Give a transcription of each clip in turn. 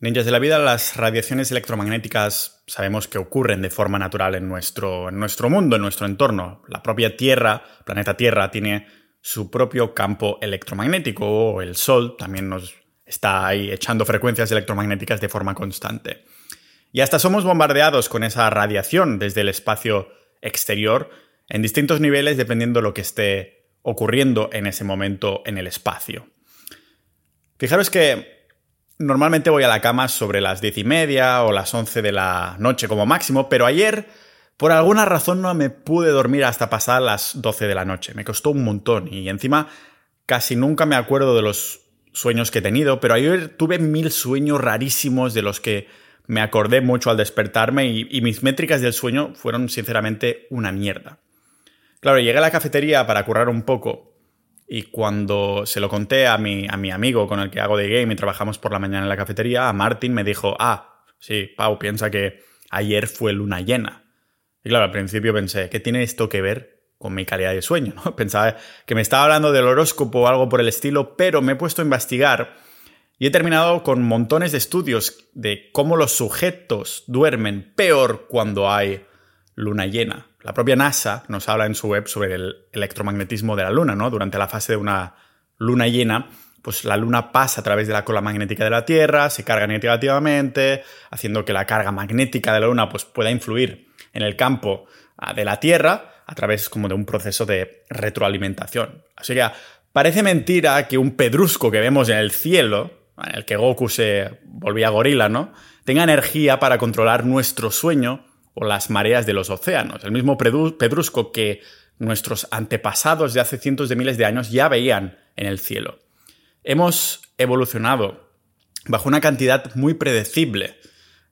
Ninjas de la vida, las radiaciones electromagnéticas sabemos que ocurren de forma natural en nuestro, en nuestro mundo, en nuestro entorno. La propia Tierra, planeta Tierra, tiene su propio campo electromagnético, el Sol también nos está ahí echando frecuencias electromagnéticas de forma constante. Y hasta somos bombardeados con esa radiación desde el espacio exterior en distintos niveles dependiendo de lo que esté ocurriendo en ese momento en el espacio. Fijaros que Normalmente voy a la cama sobre las diez y media o las once de la noche como máximo, pero ayer por alguna razón no me pude dormir hasta pasar las 12 de la noche. Me costó un montón y encima casi nunca me acuerdo de los sueños que he tenido, pero ayer tuve mil sueños rarísimos de los que me acordé mucho al despertarme y, y mis métricas del sueño fueron sinceramente una mierda. Claro, llegué a la cafetería para currar un poco y cuando se lo conté a mi, a mi amigo con el que hago de game y trabajamos por la mañana en la cafetería, a Martin me dijo, ah, sí, Pau, piensa que ayer fue luna llena. Y claro, al principio pensé, ¿qué tiene esto que ver con mi calidad de sueño? ¿no? Pensaba que me estaba hablando del horóscopo o algo por el estilo, pero me he puesto a investigar y he terminado con montones de estudios de cómo los sujetos duermen peor cuando hay luna llena. La propia NASA nos habla en su web sobre el electromagnetismo de la Luna, ¿no? Durante la fase de una luna llena, pues la Luna pasa a través de la cola magnética de la Tierra, se carga negativamente, haciendo que la carga magnética de la Luna pues, pueda influir en el campo ah, de la Tierra a través como de un proceso de retroalimentación. Así que parece mentira que un pedrusco que vemos en el cielo, en el que Goku se volvía gorila, ¿no? Tenga energía para controlar nuestro sueño o las mareas de los océanos. El mismo pedrusco que nuestros antepasados de hace cientos de miles de años ya veían en el cielo. Hemos evolucionado bajo una cantidad muy predecible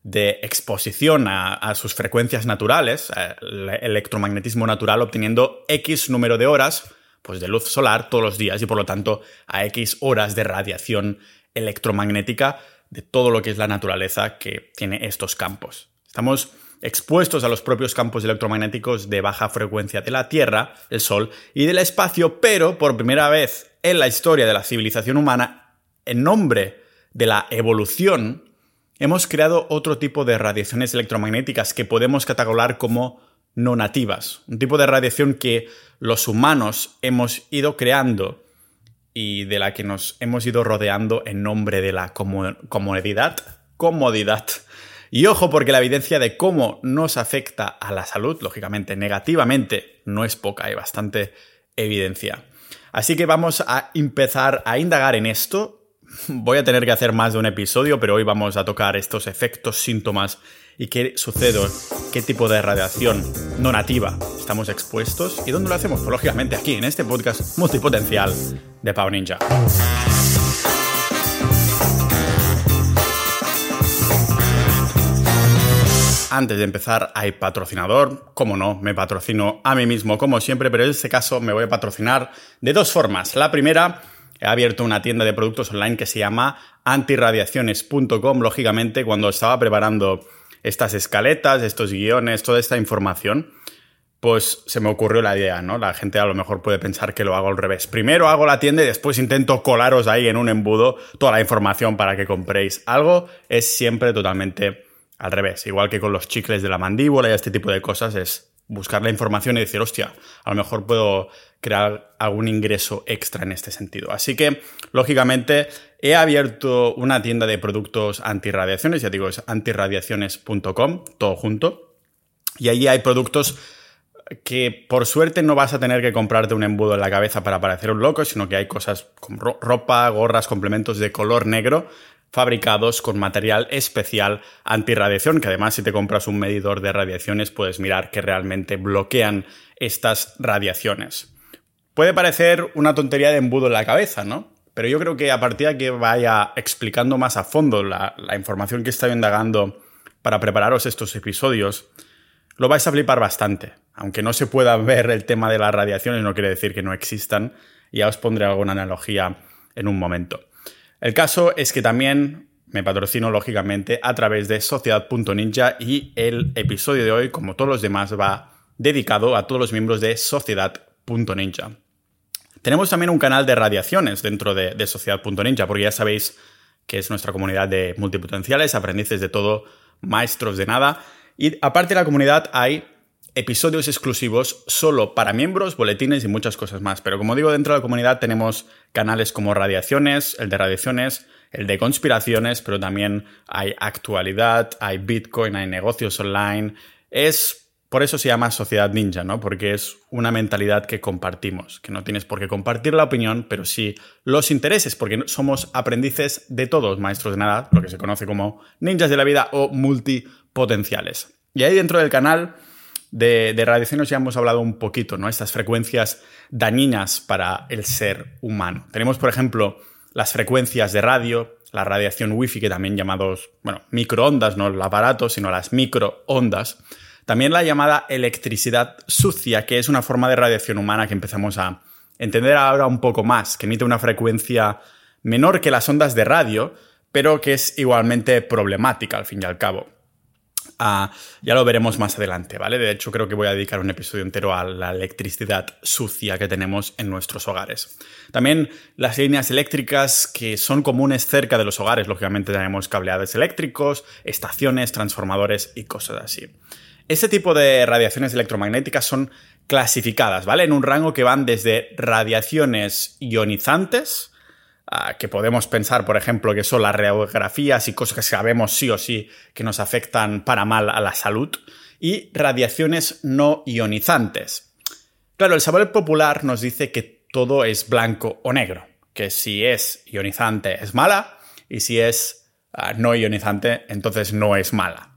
de exposición a, sus frecuencias naturales, el electromagnetismo natural, obteniendo X número de horas pues, de luz solar todos los días y por lo tanto a X horas de radiación electromagnética de todo lo que es la naturaleza que tiene estos campos. Estamos expuestos a los propios campos electromagnéticos de baja frecuencia de la Tierra, el Sol y del espacio, pero por primera vez en la historia de la civilización humana, en nombre de la evolución, hemos creado otro tipo de radiaciones electromagnéticas que podemos catalogar como no nativas, un tipo de radiación que los humanos hemos ido creando y de la que nos hemos ido rodeando en nombre de la comodidad, comodidad y ojo porque la evidencia de cómo nos afecta a la salud, lógicamente negativamente, no es poca, hay bastante evidencia. Así que vamos a empezar a indagar en esto. Voy a tener que hacer más de un episodio, pero hoy vamos a tocar estos efectos, síntomas y qué sucede, qué tipo de radiación no nativa estamos expuestos y dónde lo hacemos. Pues, lógicamente aquí, en este podcast multipotencial de Pau Ninja. Antes de empezar, hay patrocinador. Como no, me patrocino a mí mismo como siempre, pero en este caso me voy a patrocinar de dos formas. La primera, he abierto una tienda de productos online que se llama antirradiaciones.com. Lógicamente, cuando estaba preparando estas escaletas, estos guiones, toda esta información, pues se me ocurrió la idea, ¿no? La gente a lo mejor puede pensar que lo hago al revés. Primero hago la tienda y después intento colaros ahí en un embudo toda la información para que compréis algo. Es siempre totalmente al revés, igual que con los chicles de la mandíbula y este tipo de cosas, es buscar la información y decir, hostia, a lo mejor puedo crear algún ingreso extra en este sentido. Así que, lógicamente, he abierto una tienda de productos antirradiaciones, ya digo, es antirradiaciones.com, todo junto, y allí hay productos que por suerte no vas a tener que comprarte un embudo en la cabeza para parecer un loco, sino que hay cosas como ropa, gorras, complementos de color negro fabricados con material especial antirradiación, que además si te compras un medidor de radiaciones puedes mirar que realmente bloquean estas radiaciones. Puede parecer una tontería de embudo en la cabeza, ¿no? Pero yo creo que a partir de que vaya explicando más a fondo la, información que estoy indagando para prepararos estos episodios, lo vais a flipar bastante. Aunque no se pueda ver el tema de las radiaciones, no quiere decir que no existan. Ya os pondré alguna analogía en un momento. El caso es que también me patrocino lógicamente a través de sociedad.ninja y el episodio de hoy, como todos los demás, va dedicado a todos los miembros de sociedad.ninja. Tenemos también un canal de radiaciones dentro de, de sociedad.ninja, porque ya sabéis que es nuestra comunidad de multipotenciales, aprendices de todo, maestros de nada. Y aparte de la comunidad hay episodios exclusivos solo para miembros, boletines y muchas cosas más. Pero como digo, dentro de la comunidad tenemos canales como Radiaciones, el de Radiaciones, el de Conspiraciones, pero también hay actualidad, hay Bitcoin, hay negocios online. Es por eso se llama sociedad ninja, ¿no? Porque es una mentalidad que compartimos, que no tienes por qué compartir la opinión, pero sí los intereses, porque somos aprendices de todos, maestros de nada, lo que se conoce como ninjas de la vida o multipotenciales. Y ahí dentro del canal de, de radiaciones ya hemos hablado un poquito, ¿no? Estas frecuencias dañinas para el ser humano. Tenemos, por ejemplo, las frecuencias de radio, la radiación wifi, que también llamados, bueno, microondas, no el aparato, sino las microondas también la llamada electricidad sucia, que es una forma de radiación humana que empezamos a entender ahora un poco más, que emite una frecuencia menor que las ondas de radio, pero que es igualmente problemática al fin y al cabo. Ya lo veremos más adelante, ¿vale? De hecho, creo que voy a dedicar un episodio entero a la electricidad sucia que tenemos en nuestros hogares. También las líneas eléctricas que son comunes cerca de los hogares, lógicamente tenemos cableados eléctricos, estaciones, transformadores y cosas así. Este tipo de radiaciones electromagnéticas son clasificadas, ¿vale? En un rango que van desde radiaciones ionizantes, que podemos pensar, por ejemplo, que son las radiografías y cosas que sabemos sí o sí que nos afectan para mal a la salud, y radiaciones no ionizantes. Claro, el saber popular nos dice que todo es blanco o negro, que si es ionizante es mala y si es ah, no ionizante entonces no es mala.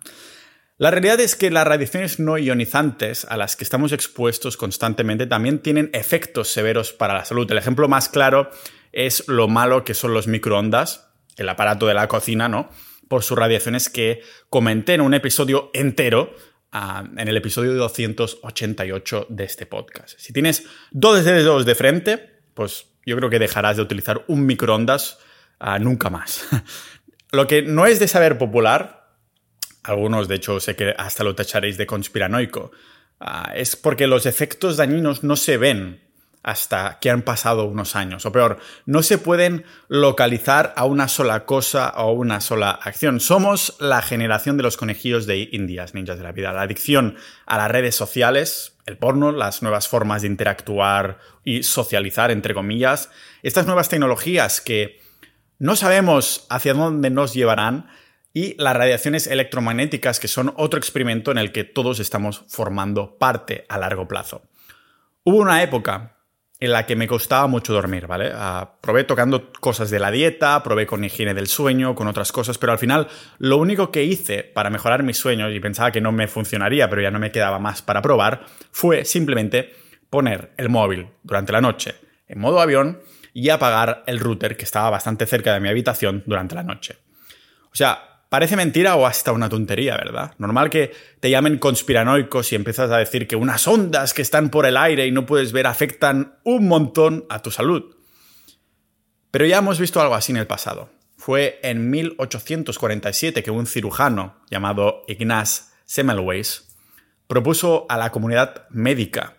La realidad es que las radiaciones no ionizantes a las que estamos expuestos constantemente también tienen efectos severos para la salud. El ejemplo más claro es lo malo que son los microondas, el aparato de la cocina, ¿no? Por sus radiaciones que comenté en un episodio entero, ah, en el episodio 288 de este podcast. Si tienes dos dedos de frente, pues yo creo que dejarás de utilizar un microondas ah, nunca más. lo que no es de saber popular, algunos de hecho sé que hasta lo tacharéis de conspiranoico, ah, es porque los efectos dañinos no se ven hasta que han pasado unos años. O peor, no se pueden localizar a una sola cosa o una sola acción. Somos la generación de los conejillos de indias, ninjas de la vida. La adicción a las redes sociales, el porno, las nuevas formas de interactuar y socializar, entre comillas, estas nuevas tecnologías que no sabemos hacia dónde nos llevarán, y las radiaciones electromagnéticas, que son otro experimento en el que todos estamos formando parte a largo plazo. Hubo una época en la que me costaba mucho dormir, ¿vale? Ah, probé tocando cosas de la dieta, probé con higiene del sueño, con otras cosas, pero al final lo único que hice para mejorar mis sueños, y pensaba que no me funcionaría, pero ya no me quedaba más para probar, fue simplemente poner el móvil durante la noche en modo avión y apagar el router que estaba bastante cerca de mi habitación durante la noche. O sea, Parece mentira o hasta una tontería, ¿verdad? Normal que te llamen conspiranoicos y empiezas a decir que unas ondas que están por el aire y no puedes ver afectan un montón a tu salud. Pero ya hemos visto algo así en el pasado. Fue en 1847 que un cirujano llamado Ignaz Semmelweis propuso a la comunidad médica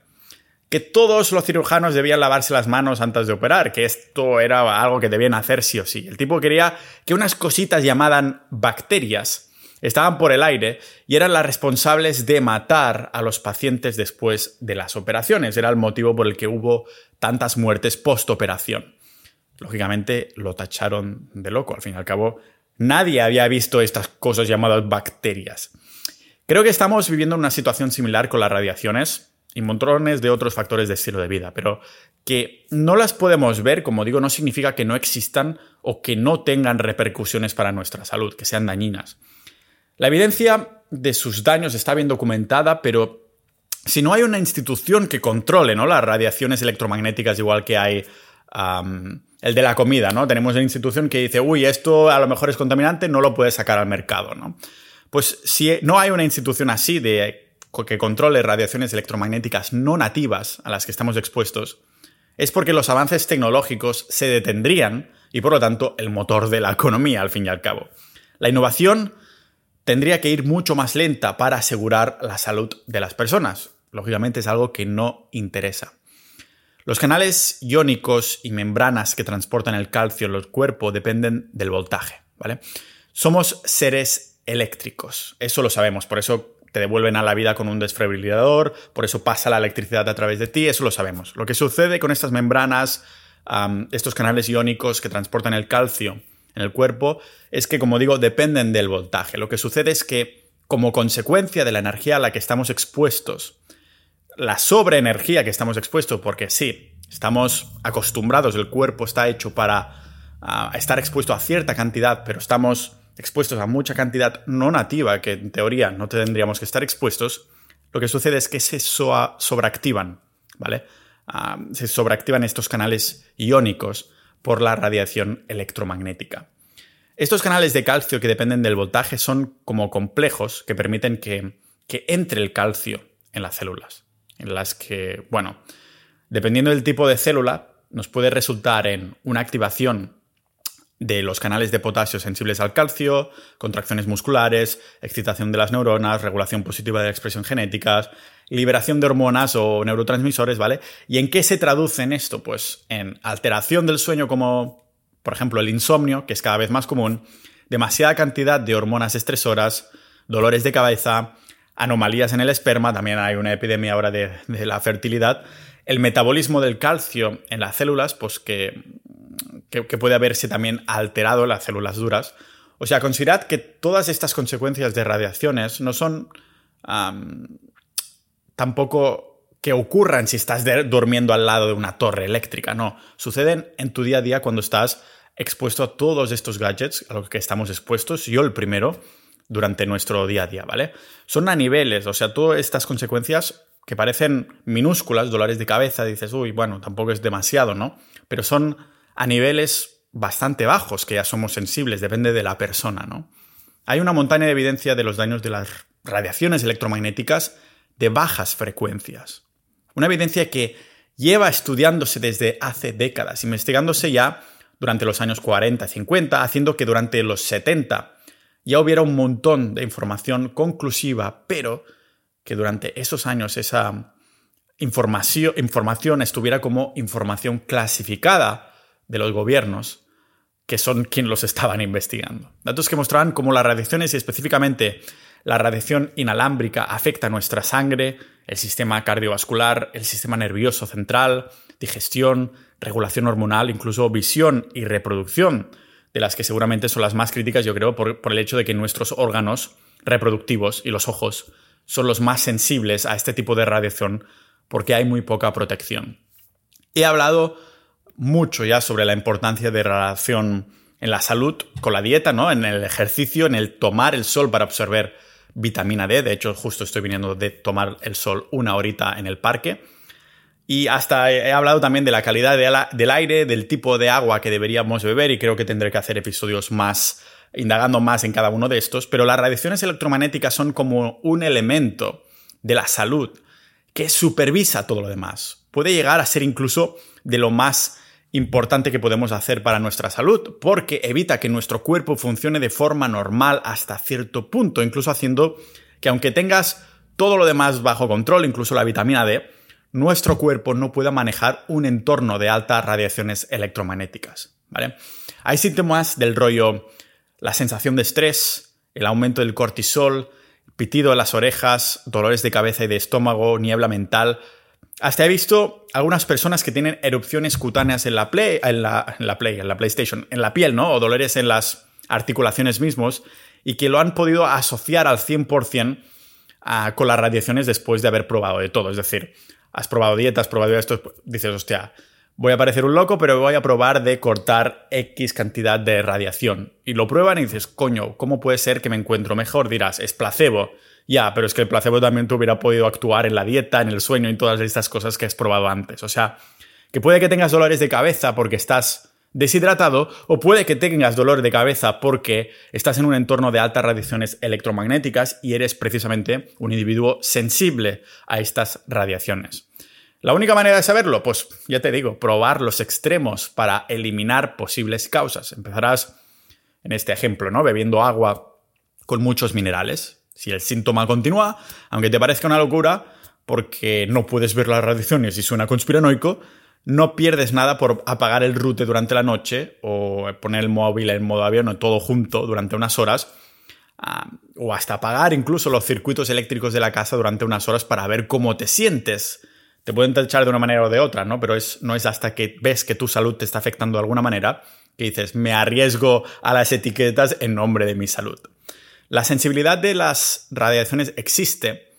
que todos los cirujanos debían lavarse las manos antes de operar, que esto era algo que debían hacer sí o sí. El tipo quería que unas cositas llamadas bacterias estaban por el aire y eran las responsables de matar a los pacientes después de las operaciones. Era el motivo por el que hubo tantas muertes post-operación. Lógicamente lo tacharon de loco. Al fin y al cabo, nadie había visto estas cosas llamadas bacterias. Creo que estamos viviendo una situación similar con las radiaciones y montones de otros factores de estilo de vida, pero que no las podemos ver, como digo, no significa que no existan o que no tengan repercusiones para nuestra salud, que sean dañinas. La evidencia de sus daños está bien documentada, pero si no hay una institución que controle ¿no? las radiaciones electromagnéticas, igual que hay el de la comida, ¿no? Tenemos una institución que dice, uy, esto a lo mejor es contaminante, no lo puedes sacar al mercado, ¿no? Pues si no hay una institución así de que controle radiaciones electromagnéticas no nativas a las que estamos expuestos, es porque los avances tecnológicos se detendrían y por lo tanto el motor de la economía al fin y al cabo. La innovación tendría que ir mucho más lenta para asegurar la salud de las personas. Lógicamente es algo que no interesa. Los canales iónicos y membranas que transportan el calcio en el cuerpo dependen del voltaje, ¿vale? Somos seres eléctricos, eso lo sabemos, por eso te devuelven a la vida con un desfibrilador, por eso pasa la electricidad a través de ti, eso lo sabemos. Lo que sucede con estas membranas, estos canales iónicos que transportan el calcio en el cuerpo, es que, como digo, dependen del voltaje. Lo que sucede es que, como consecuencia de la energía a la que estamos expuestos, la sobreenergía que estamos expuestos, porque sí, estamos acostumbrados, el cuerpo está hecho para estar expuesto a cierta cantidad, pero estamos expuestos a mucha cantidad no nativa, que en teoría no tendríamos que estar expuestos, lo que sucede es que se sobreactivan, ¿vale? Ah, se sobreactivan estos canales iónicos por la radiación electromagnética. Estos canales de calcio que dependen del voltaje son como complejos que permiten que, que entre el calcio en las células, en las que, bueno, dependiendo del tipo de célula, nos puede resultar en una activación de los canales de potasio sensibles al calcio, contracciones musculares, excitación de las neuronas, regulación positiva de la expresión genética, liberación de hormonas o neurotransmisores, ¿vale? ¿Y en qué se traduce en esto? Pues en alteración del sueño como, por ejemplo, el insomnio, que es cada vez más común, demasiada cantidad de hormonas estresoras, dolores de cabeza, anomalías en el esperma, también hay una epidemia ahora de, de la fertilidad, el metabolismo del calcio en las células, pues que que, puede haberse también alterado las células duras. O sea, considerad que todas estas consecuencias de radiaciones no son tampoco que ocurran si estás durmiendo al lado de una torre eléctrica, no, suceden en tu día a día cuando estás expuesto a todos estos gadgets a los que estamos expuestos, yo el primero, durante nuestro día a día, ¿vale? Son a niveles, o sea, todas estas consecuencias que parecen minúsculas, dolores de cabeza, dices, uy, bueno, tampoco es demasiado, ¿no? Pero son a niveles bastante bajos, que ya somos sensibles, depende de la persona, ¿no? Hay una montaña de evidencia de los daños de las radiaciones electromagnéticas de bajas frecuencias. Una evidencia que lleva estudiándose desde hace décadas, investigándose ya durante los años 40 y 50, haciendo que durante los 70 ya hubiera un montón de información conclusiva, pero que durante esos años esa información, información estuviera como información clasificada de los gobiernos, que son quienes los estaban investigando. Datos que mostraban cómo las radiaciones y específicamente la radiación inalámbrica afecta nuestra sangre, el sistema cardiovascular, el sistema nervioso central, digestión, regulación hormonal, incluso visión y reproducción, de las que seguramente son las más críticas, yo creo, por, por el hecho de que nuestros órganos reproductivos y los ojos son los más sensibles a este tipo de radiación porque hay muy poca protección. He hablado mucho ya sobre la importancia de relación en la salud con la dieta, ¿no? En el ejercicio, en el tomar el sol para absorber vitamina D. De hecho, justo estoy viniendo de tomar el sol una horita en el parque. Y hasta he hablado también de la calidad del aire, del tipo de agua que deberíamos beber y creo que tendré que hacer episodios más indagando más en cada uno de estos, pero las radiaciones electromagnéticas son como un elemento de la salud que supervisa todo lo demás. Puede llegar a ser incluso de lo más importante que podemos hacer para nuestra salud, porque evita que nuestro cuerpo funcione de forma normal hasta cierto punto, incluso haciendo que aunque tengas todo lo demás bajo control, incluso la vitamina D, nuestro cuerpo no pueda manejar un entorno de altas radiaciones electromagnéticas. ¿vale? Hay síntomas del rollo la sensación de estrés, el aumento del cortisol, pitido en las orejas, dolores de cabeza y de estómago, niebla mental, hasta he visto algunas personas que tienen erupciones cutáneas en la Play, en la, Play, en la PlayStation, en la piel, ¿no? O dolores en las articulaciones mismos y que lo han podido asociar al 100% ah, con las radiaciones después de haber probado de todo. Es decir, has probado dietas, has probado esto, dices, hostia, voy a parecer un loco, pero voy a probar de cortar X cantidad de radiación. Y lo prueban y dices, coño, ¿cómo puede ser que me encuentro mejor? Dirás, es placebo. Ya, pero es que el placebo también te hubiera podido actuar en la dieta, en el sueño en todas estas cosas que has probado antes. O sea, que puede que tengas dolores de cabeza porque estás deshidratado o puede que tengas dolor de cabeza porque estás en un entorno de altas radiaciones electromagnéticas y eres precisamente un individuo sensible a estas radiaciones. La única manera de saberlo, pues ya te digo, probar los extremos para eliminar posibles causas. Empezarás en este ejemplo, ¿no? Bebiendo agua con muchos minerales, si el síntoma continúa, aunque te parezca una locura, porque no puedes ver las radiaciones y suena conspiranoico, no pierdes nada por apagar el router durante la noche o poner el móvil en modo avión o todo junto durante unas horas. Ah, o hasta apagar incluso los circuitos eléctricos de la casa durante unas horas para ver cómo te sientes. Te pueden echar de una manera o de otra, ¿no? Pero es, no es hasta que ves que tu salud te está afectando de alguna manera que dices, me arriesgo a las etiquetas en nombre de mi salud. La sensibilidad de las radiaciones existe,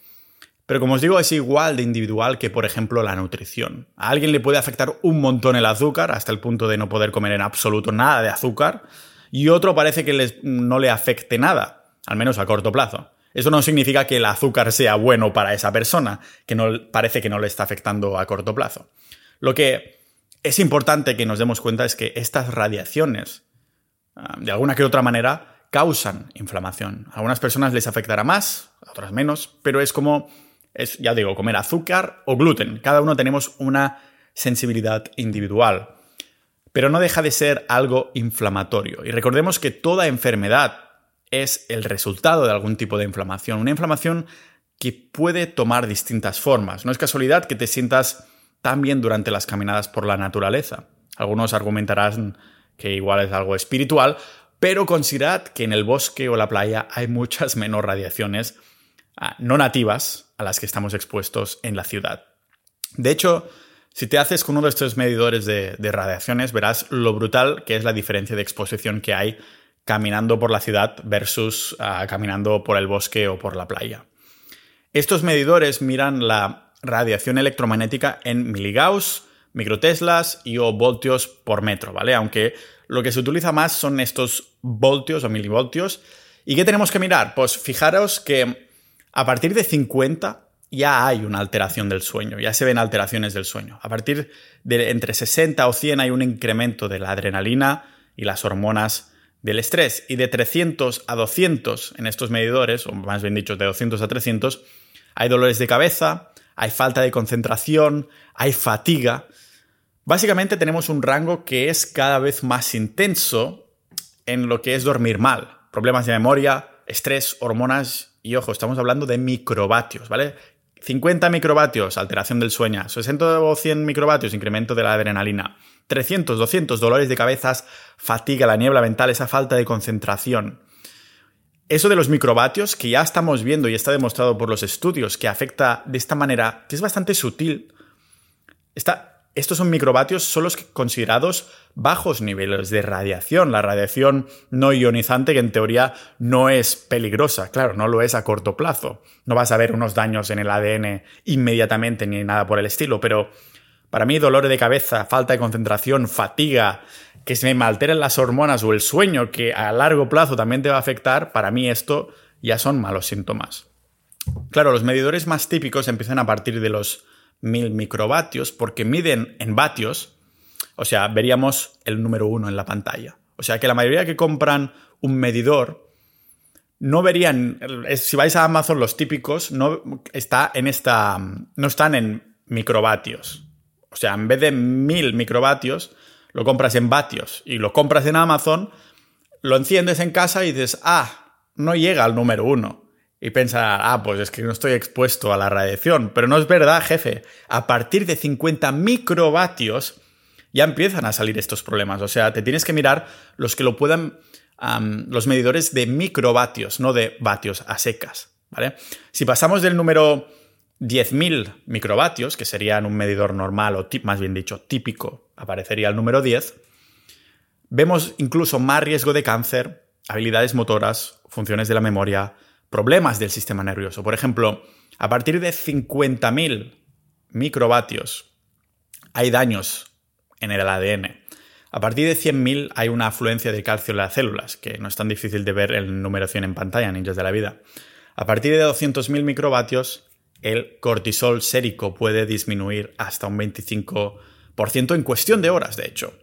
pero como os digo, es igual de individual que, por ejemplo, la nutrición. A alguien le puede afectar un montón el azúcar, hasta el punto de no poder comer en absoluto nada de azúcar, y otro parece que no le afecte nada, al menos a corto plazo. Eso no significa que el azúcar sea bueno para esa persona, que no, parece que no le está afectando a corto plazo. Lo que es importante que nos demos cuenta es que estas radiaciones, ah, de alguna que otra manera, causan inflamación. A algunas personas les afectará más, a otras menos, pero es como es, ya digo, comer azúcar o gluten. Cada uno tenemos una sensibilidad individual. Pero no deja de ser algo inflamatorio. Y recordemos que toda enfermedad es el resultado de algún tipo de inflamación. Una inflamación que puede tomar distintas formas. No es casualidad que te sientas tan bien durante las caminadas por la naturaleza. Algunos argumentarán que igual es algo espiritual, pero considerad que en el bosque o la playa hay muchas menos radiaciones ah, no nativas a las que estamos expuestos en la ciudad. De hecho, si te haces con uno de estos medidores de, radiaciones, verás lo brutal que es la diferencia de exposición que hay caminando por la ciudad versus ah, caminando por el bosque o por la playa. Estos medidores miran la radiación electromagnética en miligauss, microteslas y o voltios por metro, ¿vale? Aunque lo que se utiliza más son estos voltios o milivoltios. ¿Y qué tenemos que mirar? Pues fijaros que a partir de 50 ya hay una alteración del sueño, ya se ven alteraciones del sueño. A partir de entre 60 o 100 hay un incremento de la adrenalina y las hormonas del estrés. Y de 300 a 200 en estos medidores, o más bien dicho, de 200 a 300, hay dolores de cabeza, hay falta de concentración, hay fatiga. Básicamente tenemos un rango que es cada vez más intenso en lo que es dormir mal. Problemas de memoria, estrés, hormonas y ojo, estamos hablando de microvatios, ¿vale? 50 microvatios, alteración del sueño. 60 o 100 microvatios, incremento de la adrenalina. 300, 200, dolores de cabezas, fatiga, la niebla mental, esa falta de concentración. Eso de los microvatios, que ya estamos viendo y está demostrado por los estudios que afecta de esta manera, que es bastante sutil, está estos son microvatios, son los considerados bajos niveles de radiación. La radiación no ionizante, que en teoría no es peligrosa, claro, no lo es a corto plazo. No vas a ver unos daños en el ADN inmediatamente ni nada por el estilo, pero para mí dolor de cabeza, falta de concentración, fatiga, que se me alteren las hormonas o el sueño, que a largo plazo también te va a afectar, para mí esto ya son malos síntomas. Claro, los medidores más típicos empiezan a partir de los mil microvatios porque miden en vatios, o sea, veríamos el número uno en la pantalla. O sea que la mayoría que compran un medidor no verían, si vais a Amazon los típicos no está en esta, no están en microvatios. O sea, en vez de mil microvatios, lo compras en vatios y lo compras en Amazon, lo enciendes en casa y dices, ah, no llega al número uno y pensar, ah, pues es que no estoy expuesto a la radiación. Pero no es verdad, jefe. A partir de 50 microvatios ya empiezan a salir estos problemas. O sea, te tienes que mirar los que lo puedan, los medidores de microvatios, no de vatios a secas. ¿vale? Si pasamos del número 10.000 microvatios, que sería en un medidor normal o más bien dicho típico, aparecería el número 10, vemos incluso más riesgo de cáncer, habilidades motoras, funciones de la memoria, problemas del sistema nervioso. Por ejemplo, a partir de 50.000 microvatios hay daños en el ADN. A partir de 100.000 hay una afluencia de calcio en las células, que no es tan difícil de ver en numeración en pantalla, ninjas de la vida. A partir de 200.000 microvatios, el cortisol sérico puede disminuir hasta un 25% en cuestión de horas, de hecho.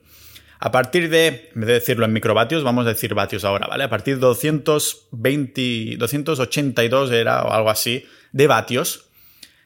A partir de, en vez de decirlo en microvatios, vamos a decir vatios ahora, ¿vale? A partir de 220, 282 era o algo así de vatios,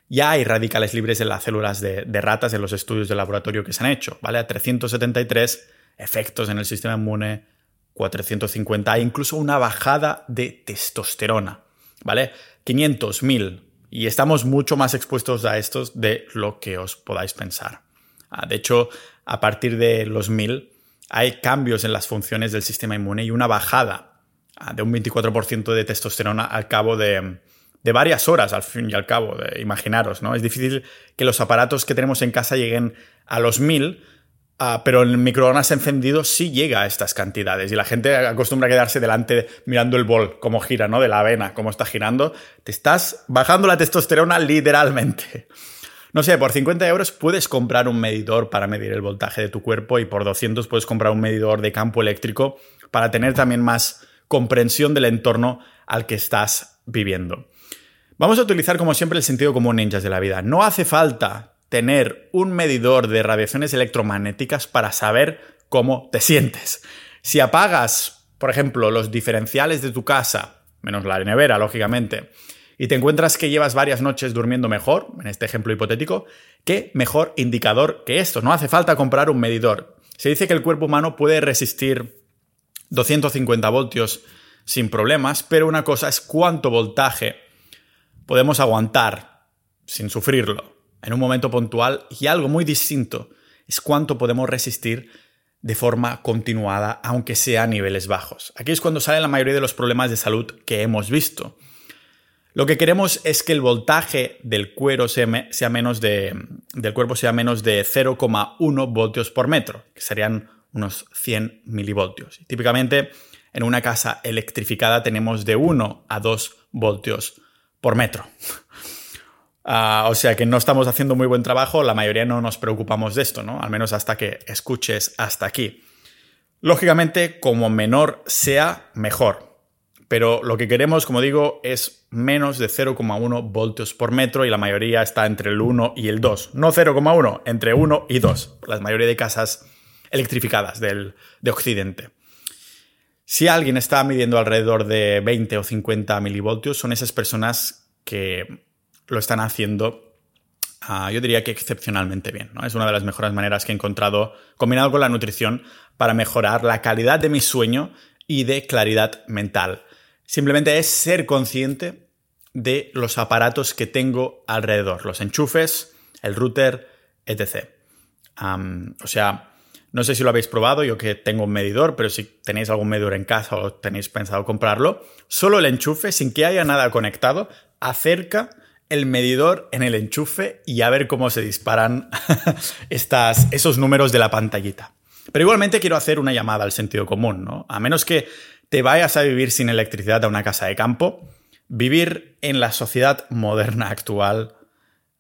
ya hay radicales libres en las células de, ratas en los estudios de laboratorio que se han hecho, ¿vale? A 373 efectos en el sistema inmune, 450, hay incluso una bajada de testosterona, ¿vale? 500, 1000, y estamos mucho más expuestos a estos de lo que os podáis pensar. Ah, de hecho, a partir de los 1000 hay cambios en las funciones del sistema inmune y una bajada ah, de un 24% de testosterona al cabo de, varias horas, al fin y al cabo, de, imaginaros, ¿no? Es difícil que los aparatos que tenemos en casa lleguen a los 1000, Ah, pero el microondas encendido sí llega a estas cantidades y la gente acostumbra a quedarse delante mirando el bol, cómo gira, ¿no? De la avena, cómo está girando. Te estás bajando la testosterona literalmente. No sé, por 50 euros puedes comprar un medidor para medir el voltaje de tu cuerpo y por 200 puedes comprar un medidor de campo eléctrico para tener también más comprensión del entorno al que estás viviendo. Vamos a utilizar como siempre el sentido común ninjas de la vida. No hace falta tener un medidor de radiaciones electromagnéticas para saber cómo te sientes. Si apagas, por ejemplo, los diferenciales de tu casa, menos la nevera, lógicamente, y te encuentras que llevas varias noches durmiendo mejor, en este ejemplo hipotético, ¿qué mejor indicador que esto? No hace falta comprar un medidor. Se dice que el cuerpo humano puede resistir 250 voltios sin problemas, pero una cosa es cuánto voltaje podemos aguantar sin sufrirlo en un momento puntual y algo muy distinto es cuánto podemos resistir de forma continuada, aunque sea a niveles bajos. Aquí es cuando salen la mayoría de los problemas de salud que hemos visto. Lo que queremos es que el voltaje del cuero sea, menos de, del cuerpo sea menos de 0,1 voltios por metro, que serían unos 100 milivoltios. Típicamente en una casa electrificada tenemos de 1 a 2 voltios por metro. Ah, o sea que no estamos haciendo muy buen trabajo, la mayoría no nos preocupamos de esto, ¿no? Al menos hasta que escuches hasta aquí. Lógicamente, como menor sea, mejor. Pero lo que queremos, como digo, es menos de 0,1 voltios por metro y la mayoría está entre el 1 y el 2. No 0,1, entre 1 y 2. La mayoría de casas electrificadas del, de Occidente. Si alguien está midiendo alrededor de 20 o 50 milivoltios, son esas personas que lo están haciendo, ah, yo diría que excepcionalmente bien. Es una de las mejores maneras que he encontrado, combinado con la nutrición, para mejorar la calidad de mi sueño y de claridad mental. Simplemente es ser consciente de los aparatos que tengo alrededor, los enchufes, el router, etc. o sea, no sé si lo habéis probado, yo que tengo un medidor, pero si tenéis algún medidor en casa o tenéis pensado comprarlo, solo el enchufe, sin que haya nada conectado, acerca el medidor en el enchufe y a ver cómo se disparan estas, esos números de la pantallita. Pero igualmente quiero hacer una llamada al sentido común, ¿no? A menos que te vayas a vivir sin electricidad a una casa de campo, vivir en la sociedad moderna actual,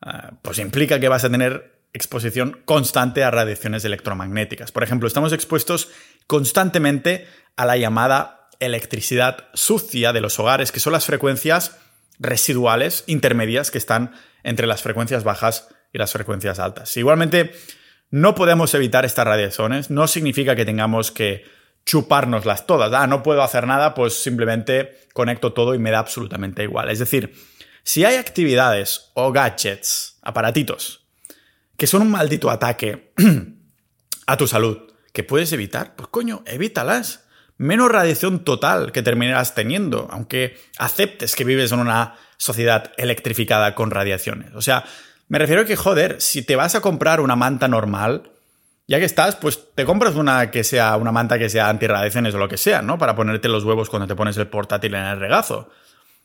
ah, pues implica que vas a tener exposición constante a radiaciones electromagnéticas. Por ejemplo, estamos expuestos constantemente a la llamada electricidad sucia de los hogares, que son las frecuencias residuales intermedias que están entre las frecuencias bajas y las frecuencias altas. Igualmente, no podemos evitar estas radiaciones, no significa que tengamos que chupárnoslas todas. Ah, no puedo hacer nada, pues simplemente conecto todo y me da absolutamente igual. Es decir, si hay actividades o gadgets, aparatitos, que son un maldito ataque a tu salud, que puedes evitar, pues coño, evítalas menos radiación total que terminarás teniendo, aunque aceptes que vives en una sociedad electrificada con radiaciones. O sea, me refiero a que, joder, si te vas a comprar una manta normal, ya que estás, pues te compras una que sea una manta que sea antirradiaciones o lo que sea, ¿no? Para ponerte los huevos cuando te pones el portátil en el regazo.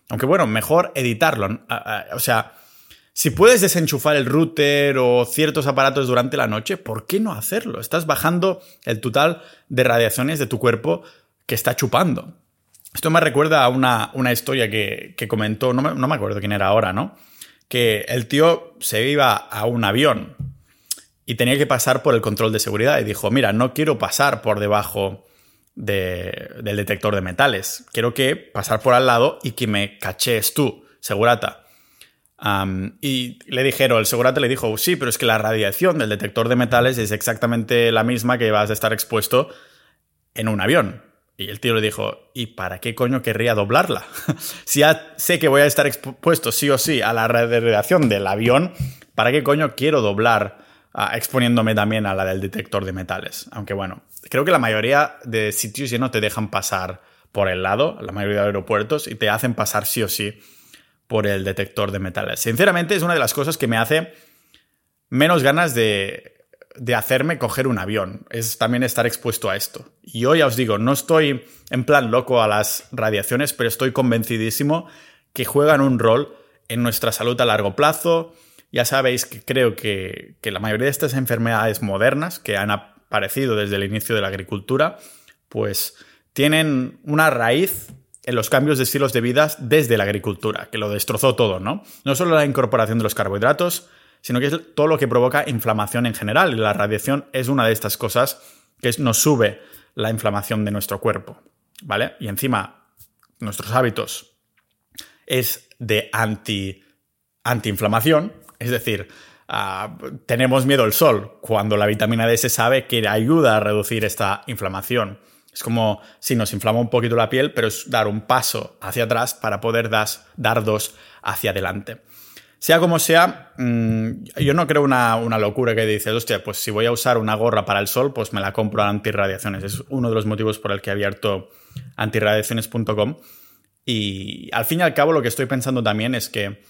Aunque bueno, mejor editarlo. O sea, si puedes desenchufar el router o ciertos aparatos durante la noche, ¿por qué no hacerlo? Estás bajando el total de radiaciones de tu cuerpo que está chupando. Esto me recuerda a una, historia que, comentó, no me, acuerdo quién era ahora, ¿no? Que el tío se iba a un avión y tenía que pasar por el control de seguridad y dijo, mira, no quiero pasar por debajo del detector de metales, quiero que pasar por al lado y que me cachees tú, segurata. y le dijeron, el segurata le dijo, sí, pero es que la radiación del detector de metales es exactamente la misma que vas a estar expuesto en un avión. Y el tío le dijo, ¿y para qué coño querría doblarla? si ya sé que voy a estar expuesto sí o sí a la radiación del avión, ¿para qué coño quiero doblar exponiéndome también a la del detector de metales? Aunque bueno, creo que la mayoría de sitios ya no te dejan pasar por el lado, la mayoría de aeropuertos, y te hacen pasar sí o sí por el detector de metales. Sinceramente es una de las cosas que me hace menos ganas de de hacerme coger un avión, es también estar expuesto a esto. Y yo ya os digo, no estoy en plan loco a las radiaciones, pero estoy convencidísimo que juegan un rol en nuestra salud a largo plazo. Ya sabéis que creo que, que la mayoría de estas enfermedades modernas que han aparecido desde el inicio de la agricultura, pues tienen una raíz en los cambios de estilos de vida desde la agricultura, que lo destrozó todo, ¿no? No solo la incorporación de los carbohidratos, sino que es todo lo que provoca inflamación en general. Y la radiación es una de estas cosas que nos sube la inflamación de nuestro cuerpo, ¿vale? Y encima, nuestros hábitos es de anti, antiinflamación, es decir, ah, tenemos miedo al sol, cuando la vitamina D se sabe que ayuda a reducir esta inflamación. Es como si nos inflama un poquito la piel, pero es dar un paso hacia atrás para poder dar dos hacia adelante. Sea como sea, mm, yo no creo una, una, locura que dices, hostia, pues si voy a usar una gorra para el sol, pues me la compro a antirradiaciones. Es uno de los motivos por el que he abierto antirradiaciones.com. Y al fin y al cabo lo que estoy pensando también es que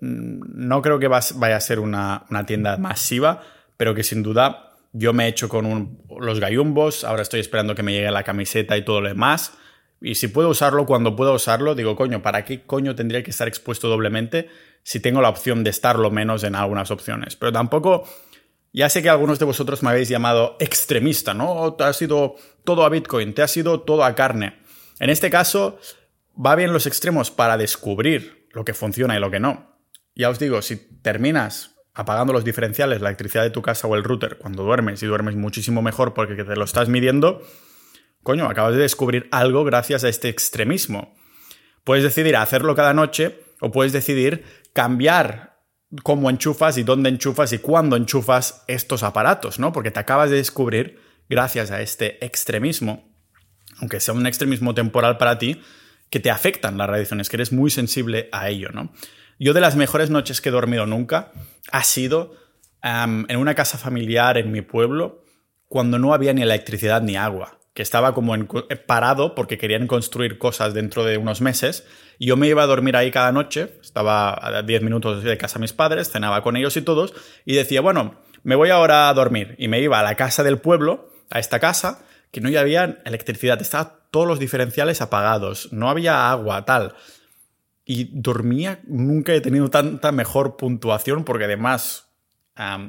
no creo que vaya a ser una, una tienda masiva, pero que sin duda yo me he hecho con los gallumbos, ahora estoy esperando que me llegue la camiseta y todo lo demás. Y si puedo usarlo cuando puedo usarlo, digo, coño, ¿para qué coño tendría que estar expuesto doblemente si tengo la opción de estarlo menos en algunas opciones? Pero tampoco, ya sé que algunos de vosotros me habéis llamado extremista, ¿no? Te ha sido todo a Bitcoin, te ha sido todo a carne. En este caso, va bien los extremos para descubrir lo que funciona y lo que no. Ya os digo, si terminas apagando los diferenciales, la electricidad de tu casa o el router cuando duermes y duermes muchísimo mejor porque te lo estás midiendo, coño, acabas de descubrir algo gracias a este extremismo. Puedes decidir hacerlo cada noche o puedes decidir cambiar cómo enchufas y dónde enchufas y cuándo enchufas estos aparatos, ¿no? Porque te acabas de descubrir, gracias a este extremismo, aunque sea un extremismo temporal para ti, que te afectan las radiaciones, que eres muy sensible a ello, ¿no? Yo de las mejores noches que he dormido nunca ha sido en una casa familiar en mi pueblo cuando no había ni electricidad ni agua, que estaba como eh, parado porque querían construir cosas dentro de unos meses. Yo me iba a dormir ahí cada noche, estaba a 10 minutos de casa de mis padres, cenaba con ellos y todos y decía, bueno, me voy ahora a dormir y me iba a la casa del pueblo, a esta casa, que no había electricidad, estaban todos los diferenciales apagados, no había agua, tal y dormía, nunca he tenido tanta mejor puntuación porque además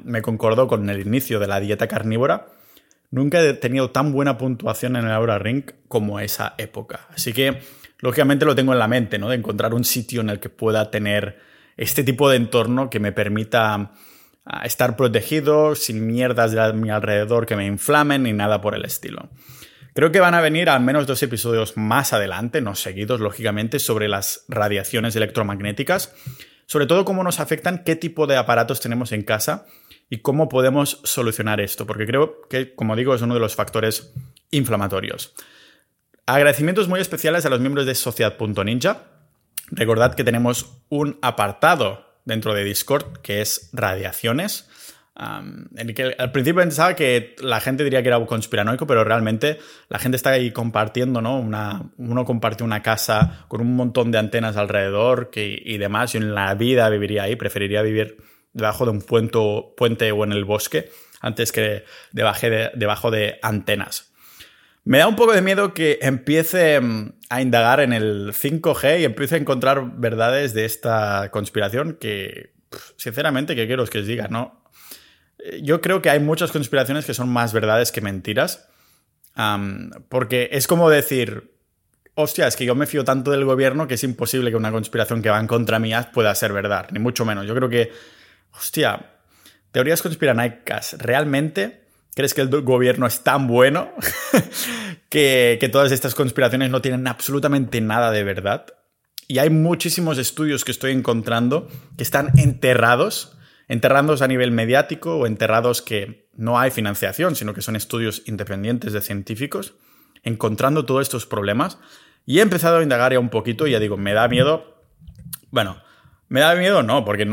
me concordó con el inicio de la dieta carnívora. Nunca he tenido tan buena puntuación en el Aura Ring como esa época. Así que, lógicamente, lo tengo en la mente, ¿no? De encontrar un sitio en el que pueda tener este tipo de entorno que me permita estar protegido, sin mierdas de mi alrededor que me inflamen ni nada por el estilo. Creo que van a venir al menos dos episodios más adelante, no seguidos, lógicamente, sobre las radiaciones electromagnéticas, sobre todo cómo nos afectan, qué tipo de aparatos tenemos en casa y cómo podemos solucionar esto, porque creo que, como digo, es uno de los factores inflamatorios. Agradecimientos muy especiales a los miembros de Sociedad.ninja. Recordad que tenemos un apartado dentro de Discord que es radiaciones en que al principio pensaba que la gente diría que era conspiranoico, pero realmente la gente está ahí compartiendo, ¿no? Uno comparte una casa con un montón de antenas alrededor que, y demás. Yo en la vida viviría ahí, preferiría vivir debajo de un puente, puente o en el bosque antes que debajo de, debajo de antenas. Me da un poco de miedo que empiece mm, a indagar en el 5G y empiece a encontrar verdades de esta conspiración que, sinceramente, ¿qué quiero que os diga? No, yo creo que hay muchas conspiraciones que son más verdades que mentiras. porque es como decir, hostia, es que yo me fío tanto del gobierno que es imposible que una conspiración que va en contra mía pueda ser verdad, ni mucho menos. Yo creo que, hostia, teorías conspiranoicas, ¿realmente crees que el gobierno es tan bueno que, que todas estas conspiraciones no tienen absolutamente nada de verdad? Y hay muchísimos estudios que estoy encontrando que están enterrados enterrados a nivel mediático o enterrados que no hay financiación, sino que son estudios independientes de científicos, encontrando todos estos problemas. Y he empezado a indagar ya un poquito y ya digo, me da miedo. Bueno, me da miedo no, porque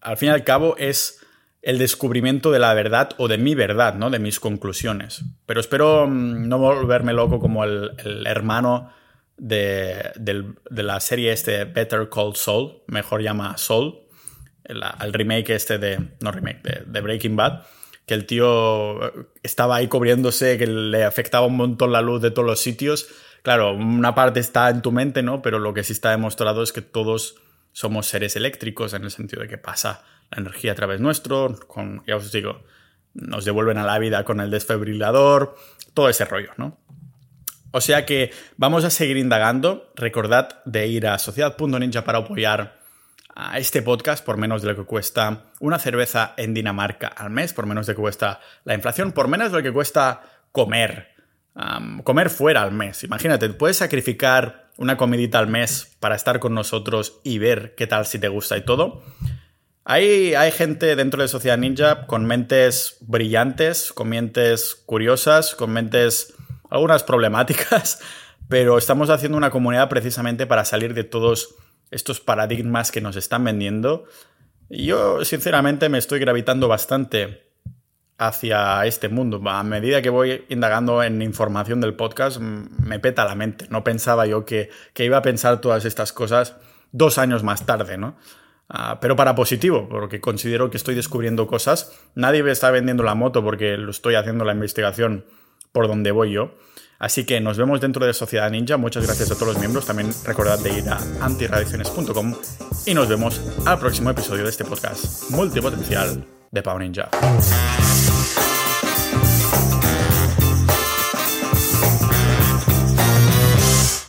al fin y al cabo es el descubrimiento de la verdad o de mi verdad, ¿no? De mis conclusiones. Pero espero mm, no volverme loco como el, hermano de, de, la serie este Better Call Saul, mejor llama Soul, el, remake este de, no remake, de, Breaking Bad, que el tío estaba ahí cubriéndose, que le afectaba un montón la luz de todos los sitios. Claro, una parte está en tu mente, ¿no? Pero lo que sí está demostrado es que todos somos seres eléctricos en el sentido de que pasa la energía a través nuestro, con, ya os digo, nos devuelven a la vida con el desfibrilador, todo ese rollo, ¿no? O sea que vamos a seguir indagando. Recordad de ir a sociedad.ninja para apoyar a este podcast por menos de lo que cuesta una cerveza en Dinamarca al mes, por menos de lo que cuesta la inflación, por menos de lo que cuesta comer, comer fuera al mes. Imagínate, puedes sacrificar una comidita al mes para estar con nosotros y ver qué tal si te gusta y todo. Hay, hay gente dentro de Sociedad Ninja con mentes brillantes, con mentes curiosas, con mentes algunas problemáticas, pero estamos haciendo una comunidad precisamente para salir de todos estos paradigmas que nos están vendiendo. Yo, sinceramente, me estoy gravitando bastante hacia este mundo. A medida que voy indagando en información del podcast, me peta la mente. No pensaba yo que, iba a pensar todas estas cosas dos años más tarde, ¿no? Ah, pero para positivo, porque considero que estoy descubriendo cosas. Nadie me está vendiendo la moto porque lo estoy haciendo la investigación por donde voy yo. Así que nos vemos dentro de Sociedad Ninja. Muchas gracias a todos los miembros. También recordad de ir a antiradiaciones.com y nos vemos al próximo episodio de este podcast multipotencial de Pau Ninja.